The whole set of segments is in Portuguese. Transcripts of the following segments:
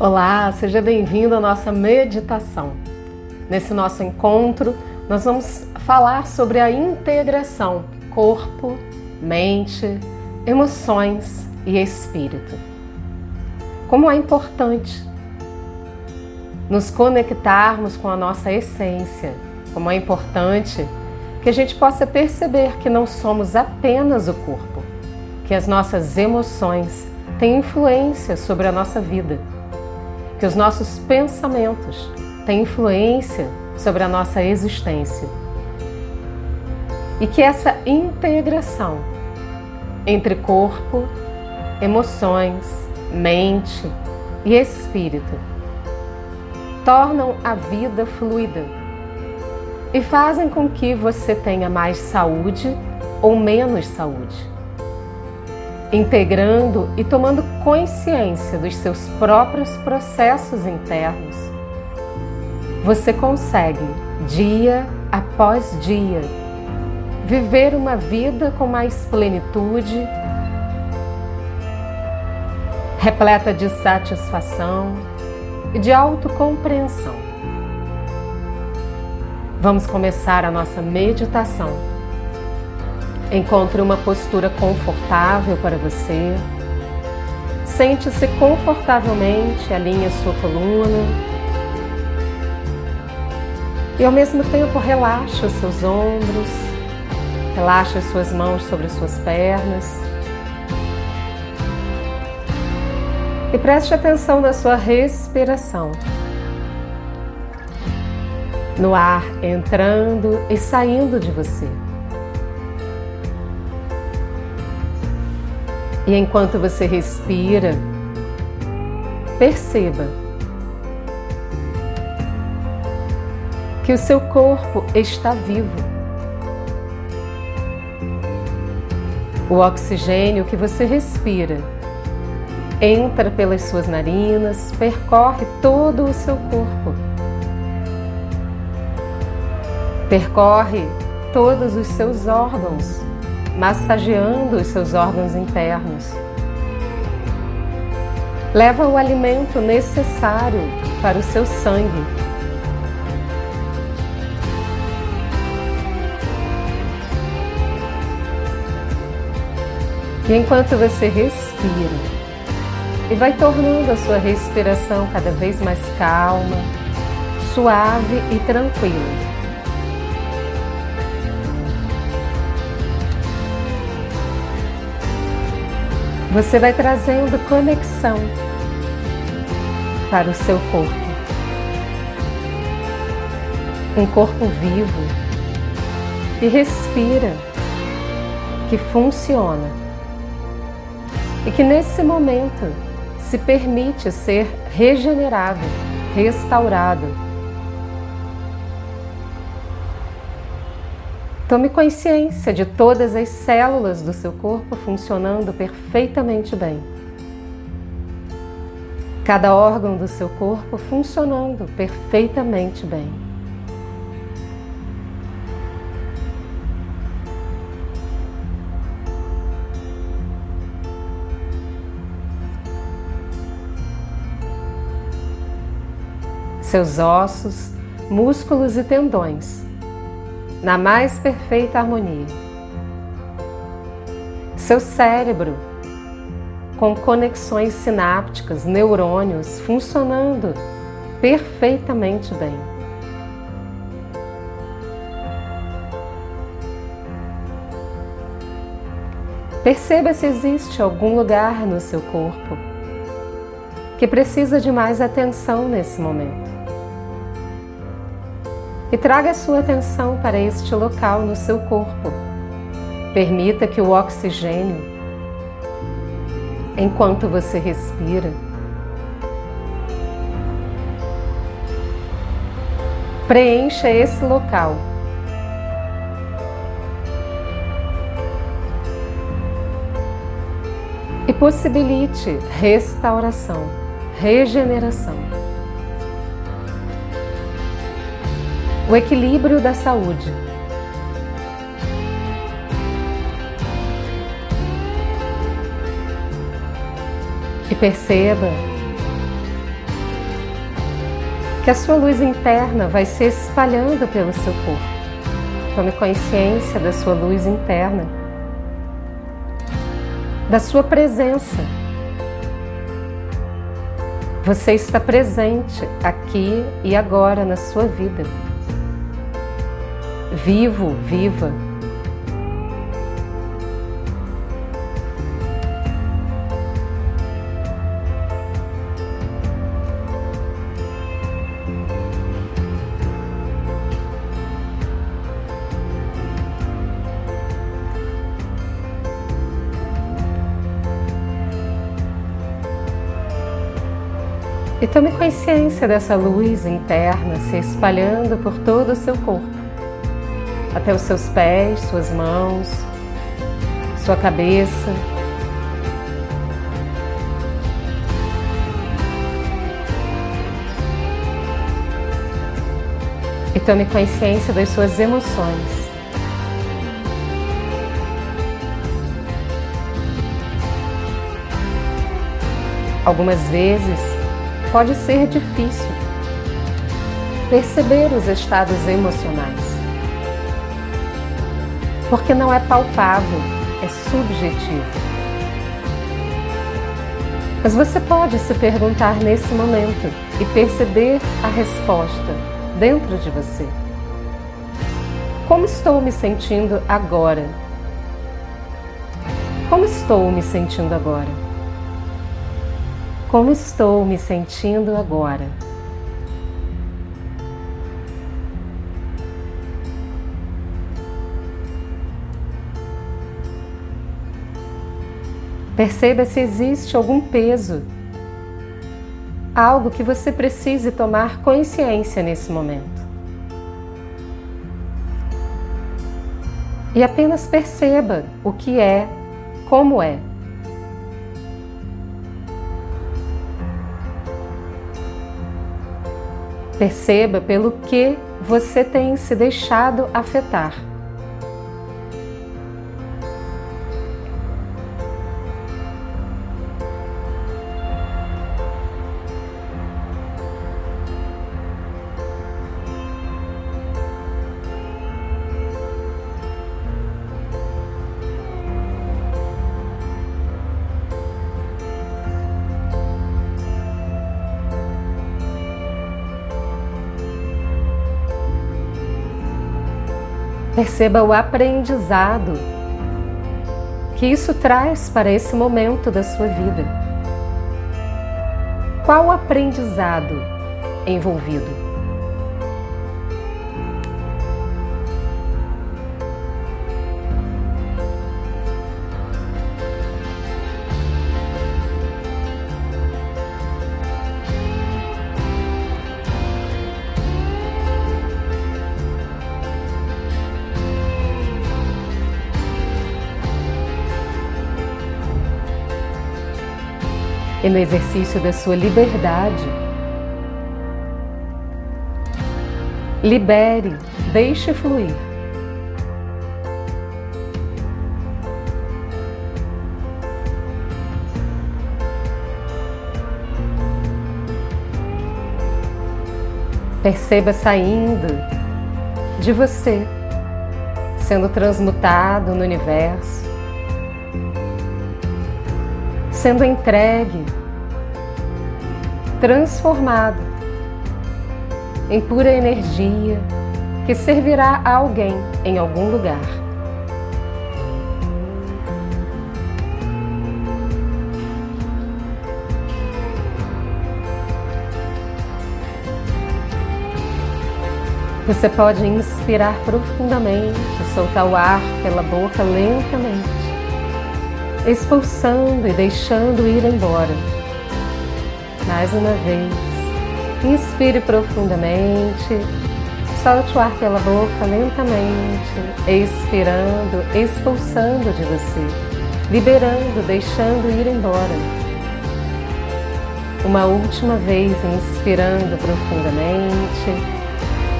Olá, seja bem-vindo à nossa meditação. Nesse nosso encontro, nós vamos falar sobre a integração corpo, mente, emoções e espírito. Como é importante nos conectarmos com a nossa essência, como é importante que a gente possa perceber que não somos apenas o corpo, que as nossas emoções têm influência sobre a nossa vida que os nossos pensamentos têm influência sobre a nossa existência. E que essa integração entre corpo, emoções, mente e espírito tornam a vida fluida e fazem com que você tenha mais saúde ou menos saúde integrando e tomando consciência dos seus próprios processos internos, você consegue, dia após dia, viver uma vida com mais plenitude, repleta de satisfação e de autocompreensão. Vamos começar a nossa meditação Encontre uma postura confortável para você. Sente-se confortavelmente, alinhe a sua coluna. E ao mesmo tempo relaxe os seus ombros, relaxe as suas mãos sobre as suas pernas. E preste atenção na sua respiração. No ar entrando e saindo de você. E enquanto você respira, perceba que o seu corpo está vivo. O oxigênio que você respira entra pelas suas narinas, percorre todo o seu corpo. Percorre todos os seus órgãos massageando os seus órgãos internos. Leva o alimento necessário para o seu sangue. E enquanto você respira, e vai tornando a sua respiração cada vez mais calma, suave e tranquila. Você vai trazendo conexão para o seu corpo. Um corpo vivo que respira, que funciona e que nesse momento se permite ser regenerado, restaurado Tome consciência de todas as células do seu corpo funcionando perfeitamente bem. Cada órgão do seu corpo funcionando perfeitamente bem. Seus ossos, músculos e tendões na mais perfeita harmonia. Seu cérebro, com conexões sinápticas, neurônios funcionando perfeitamente bem. Perceba se existe algum lugar no seu corpo que precisa de mais atenção nesse momento e traga a sua atenção para este local no seu corpo. Permita que o oxigênio, enquanto você respira, preencha esse local. E possibilite restauração, regeneração. O equilíbrio da saúde. E perceba que a sua luz interna vai se espalhando pelo seu corpo. Tome consciência da sua luz interna, da sua presença. Você está presente aqui e agora na sua vida. Vivo, viva. E tome consciência dessa luz interna se espalhando por todo o seu corpo, até os seus pés, suas mãos, sua cabeça. E tome consciência das suas emoções. Algumas vezes pode ser difícil perceber os estados emocionais, porque não é palpável, é subjetivo. Mas você pode se perguntar nesse momento e perceber a resposta dentro de você. Como estou me sentindo agora? Como estou me sentindo agora? Como estou me sentindo agora? Perceba se existe algum peso, algo que você precise tomar consciência nesse momento. E apenas perceba o que é, como é. Perceba pelo que você tem se deixado afetar. Perceba o aprendizado que isso traz para esse momento da sua vida. Qual o aprendizado envolvido? E no exercício da sua liberdade. Libere, deixe fluir. Perceba saindo de você, sendo transmutado no universo, sendo entregue, transformado em pura energia que servirá a alguém em algum lugar. Você pode inspirar profundamente, soltar o ar pela boca lentamente expulsando e deixando ir embora. Mais uma vez, inspire profundamente, solte o ar pela boca lentamente, expirando, expulsando de você, liberando, deixando ir embora. Uma última vez, inspirando profundamente,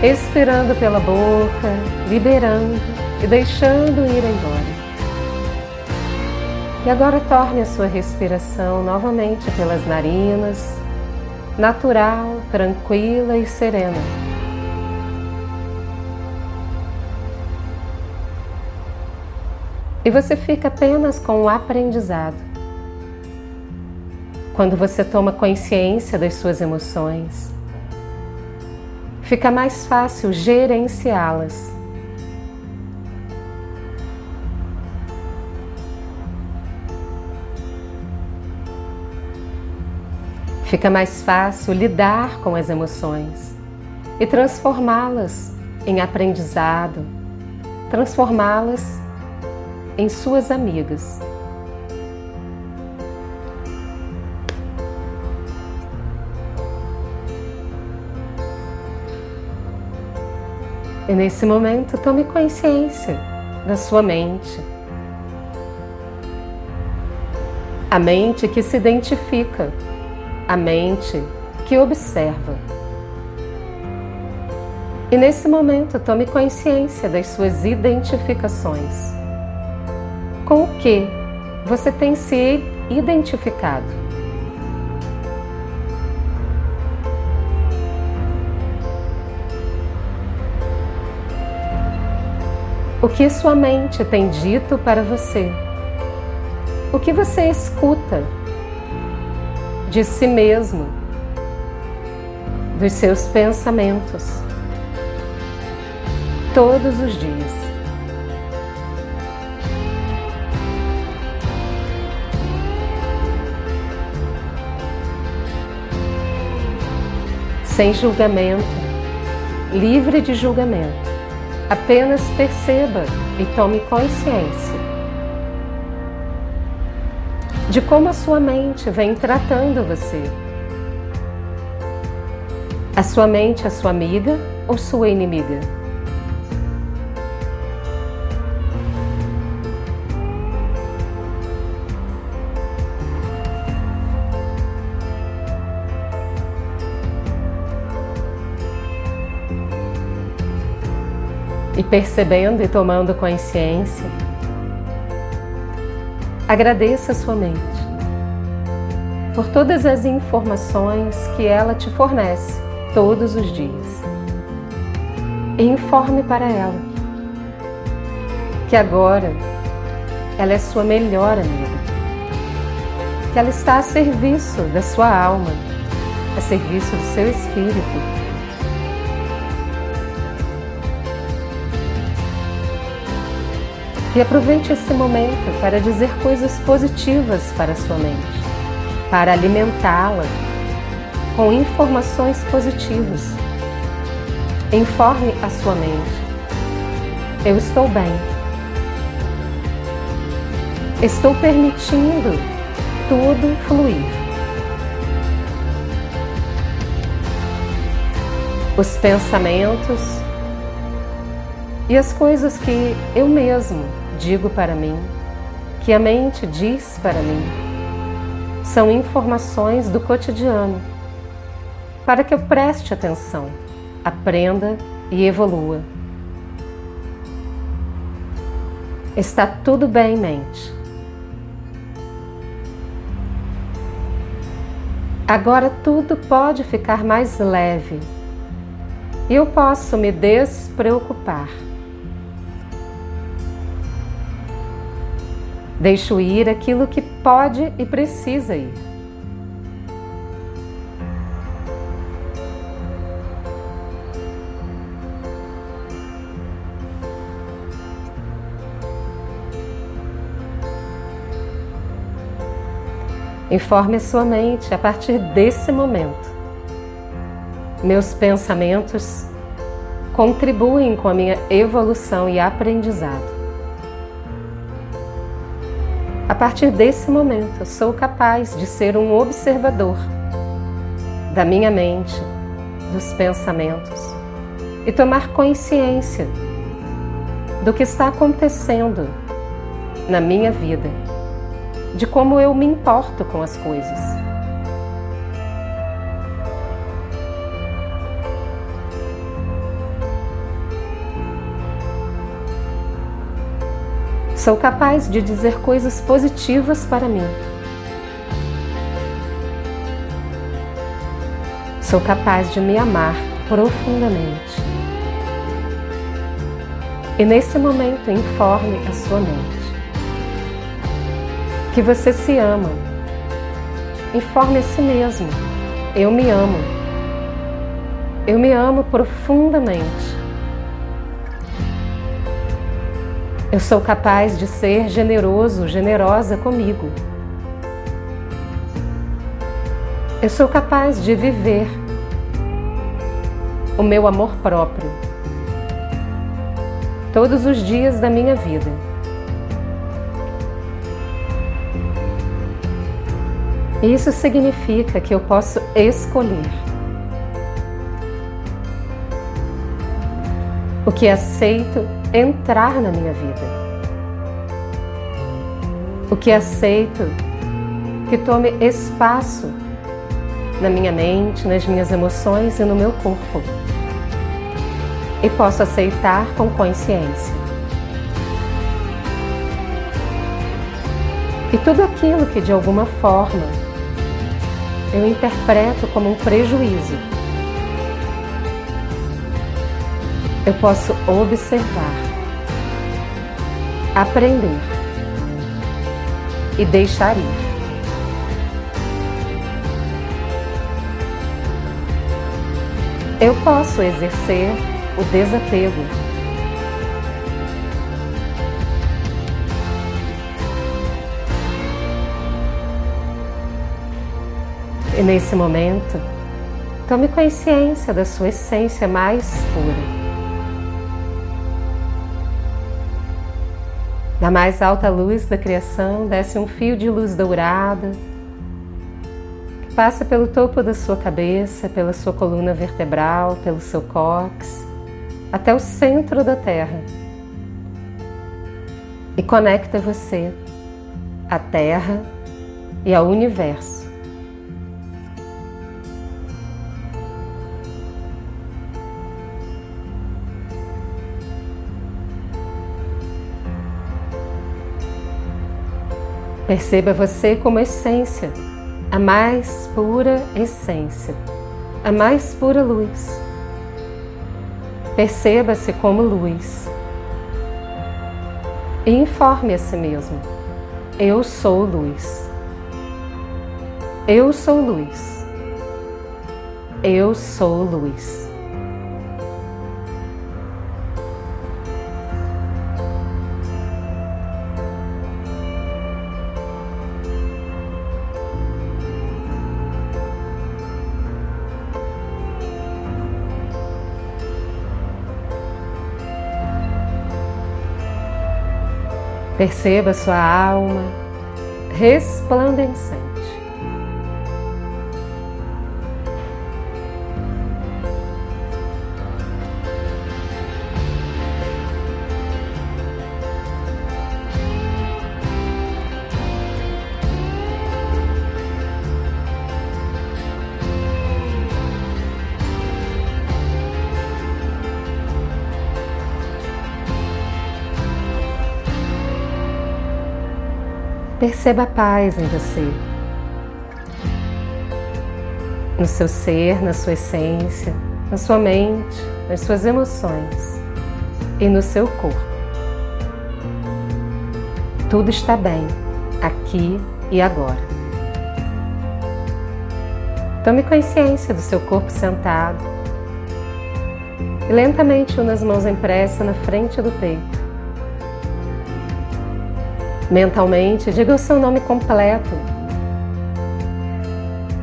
expirando pela boca, liberando e deixando ir embora. E agora torne a sua respiração novamente pelas narinas, natural, tranquila e serena. E você fica apenas com o aprendizado. Quando você toma consciência das suas emoções, fica mais fácil gerenciá-las. Fica mais fácil lidar com as emoções e transformá-las em aprendizado, transformá-las em suas amigas. E nesse momento, tome consciência da sua mente. A mente que se identifica, a mente que observa. E nesse momento, tome consciência das suas identificações. Com o que você tem se identificado? O que sua mente tem dito para você? O que você escuta de si mesmo, dos seus pensamentos, todos os dias? sem julgamento, livre de julgamento. Apenas perceba e tome consciência de como a sua mente vem tratando você. A sua mente é sua amiga ou sua inimiga? e percebendo e tomando consciência, agradeça a sua mente por todas as informações que ela te fornece todos os dias. Informe para ela que agora ela é sua melhor amiga, que ela está a serviço da sua alma, a serviço do seu espírito E aproveite esse momento para dizer coisas positivas para sua mente, para alimentá-la com informações positivas. Informe a sua mente: Eu estou bem. Estou permitindo tudo fluir. Os pensamentos e as coisas que eu mesmo digo para mim, que a mente diz para mim, são informações do cotidiano, para que eu preste atenção, aprenda e evolua. Está tudo bem, mente. Agora tudo pode ficar mais leve eu posso me despreocupar. Deixo ir aquilo que pode e precisa ir. Informe sua mente a partir desse momento. Meus pensamentos contribuem com a minha evolução e aprendizado. A partir desse momento, eu sou capaz de ser um observador da minha mente, dos pensamentos e tomar consciência do que está acontecendo na minha vida, de como eu me importo com as coisas. Sou capaz de dizer coisas positivas para mim. Sou capaz de me amar profundamente. E nesse momento, informe a sua mente que você se ama. Informe a si mesmo: eu me amo. Eu me amo profundamente. Eu sou capaz de ser generoso, generosa comigo. Eu sou capaz de viver o meu amor próprio todos os dias da minha vida. Isso significa que eu posso escolher o que aceito entrar na minha vida, o que aceito que tome espaço na minha mente, nas minhas emoções e no meu corpo. E posso aceitar com consciência. E tudo aquilo que de alguma forma eu interpreto como um prejuízo, eu posso observar, aprender e deixar ir. eu posso exercer o desapego. E nesse momento, tome consciência da sua essência mais pura. Da mais alta luz da criação desce um fio de luz dourada Passa pelo topo da sua cabeça, pela sua coluna vertebral, pelo seu cóccix, até o centro da Terra. E conecta você à Terra e ao universo. Perceba você como essência a mais pura essência, a mais pura luz. Perceba-se como luz e informe a si mesmo: Eu sou luz. Eu sou luz. Eu sou luz. Perceba sua alma resplandecente. Perceba a paz em você, no seu ser, na sua essência, na sua mente, nas suas emoções e no seu corpo. Tudo está bem, aqui e agora. Tome consciência do seu corpo sentado e lentamente una as mãos em pressa na frente do peito. Mentalmente, diga o seu nome completo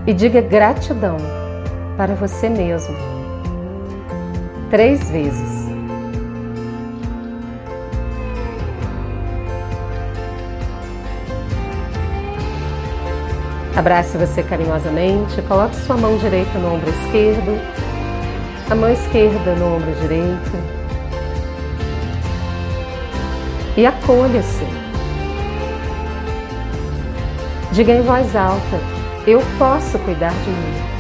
e diga gratidão para você mesmo. Três vezes. Abrace você carinhosamente, coloque sua mão direita no ombro esquerdo, a mão esquerda no ombro direito e acolha-se. Diga em voz alta: Eu posso cuidar de mim.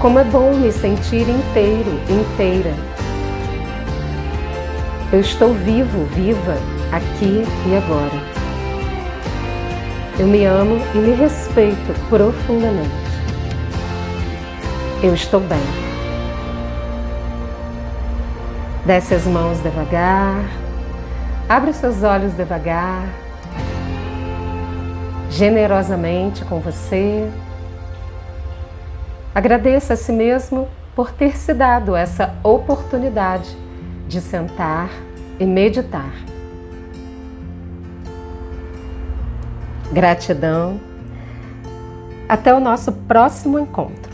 Como é bom me sentir inteiro, inteira. Eu estou vivo, viva, aqui e agora. Eu me amo e me respeito profundamente. Eu estou bem. Desce as mãos devagar, abre seus olhos devagar, generosamente com você. Agradeça a si mesmo por ter se dado essa oportunidade de sentar e meditar. Gratidão. Até o nosso próximo encontro.